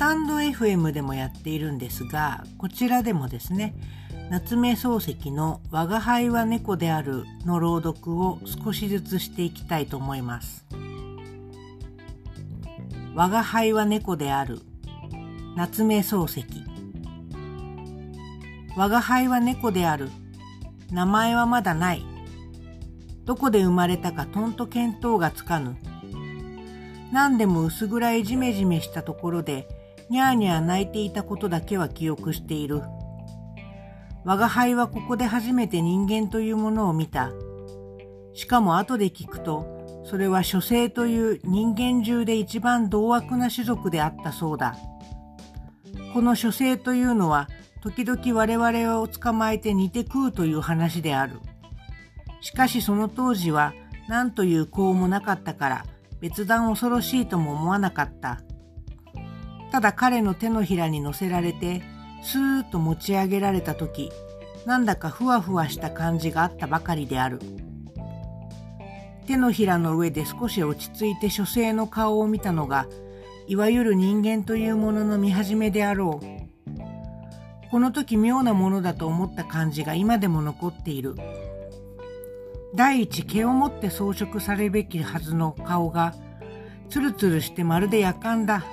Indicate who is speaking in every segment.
Speaker 1: タンド FM でもやっているんですが、こちらでもですね、夏目漱石の我が輩は猫であるの朗読を少しずつしていきたいと思います。我が輩は猫である。夏目漱石。我が輩は猫である。名前はまだない。どこで生まれたかとんと見当がつかぬ。何でも薄暗いじめじめしたところでにゃーにゃー泣いていたことだけは記憶している。我が輩はここで初めて人間というものを見た。しかも後で聞くと、それは書生という人間中で一番同悪な種族であったそうだ。この書生というのは、時々我々を捕まえて煮て食うという話である。しかしその当時は何という功もなかったから別段恐ろしいとも思わなかった。ただ彼の手のひらに乗せられてスーッと持ち上げられた時なんだかふわふわした感じがあったばかりである。手のひらの上で少し落ち着いて書生の顔を見たのがいわゆる人間というものの見始めであろう。この時妙なものだと思った感じが今でも残っている。第一毛を持って装飾されるべきはずの顔がツルツルしてまるで夜間だ。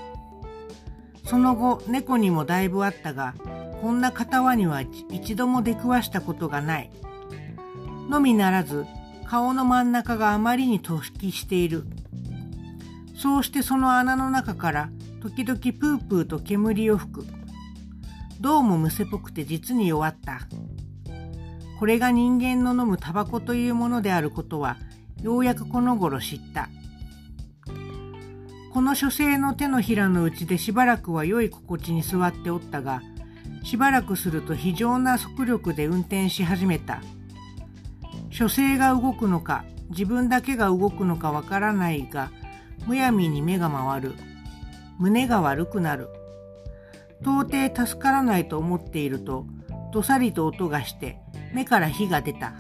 Speaker 1: その後猫にもだいぶあったがこんな片輪には一度も出くわしたことがない。のみならず顔の真ん中があまりに突起している。そうしてその穴の中から時々プープーと煙を吹く。どうもむせぽくて実に弱った。これが人間の飲むタバコというものであることはようやくこの頃知った。この書生の手のひらのうちでしばらくは良い心地に座っておったが、しばらくすると非常な速力で運転し始めた。書生が動くのか、自分だけが動くのかわからないが、むやみに目が回る。胸が悪くなる。到底助からないと思っていると、どさりと音がして目から火が出た。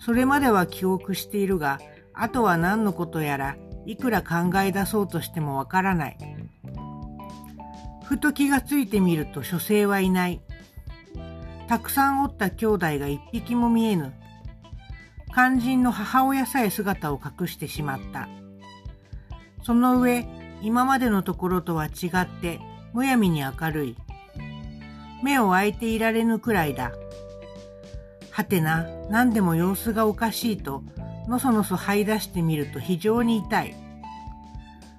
Speaker 1: それまでは記憶しているが、あとは何のことやらいくら考え出そうとしてもわからない。ふと気がついてみると書生はいない。たくさんおった兄弟が一匹も見えぬ。肝心の母親さえ姿を隠してしまった。その上、今までのところとは違ってむやみに明るい。目を開いていられぬくらいだ。はてな、何でも様子がおかしいとのそのそ這い出してみると非常に痛い。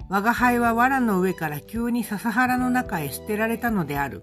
Speaker 1: 我が輩は藁の上から急に笹原の中へ捨てられたのである。